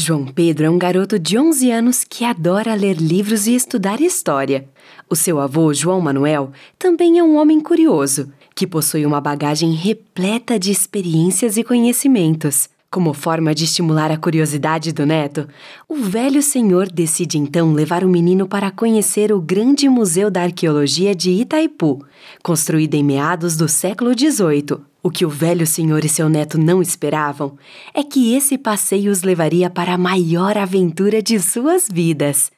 João Pedro é um garoto de 11 anos que adora ler livros e estudar história. O seu avô, João Manuel, também é um homem curioso, que possui uma bagagem repleta de experiências e conhecimentos. Como forma de estimular a curiosidade do neto, o velho senhor decide então levar o menino para conhecer o grande Museu da Arqueologia de Itaipu, construído em meados do século XVIII. O que o velho senhor e seu neto não esperavam é que esse passeio os levaria para a maior aventura de suas vidas.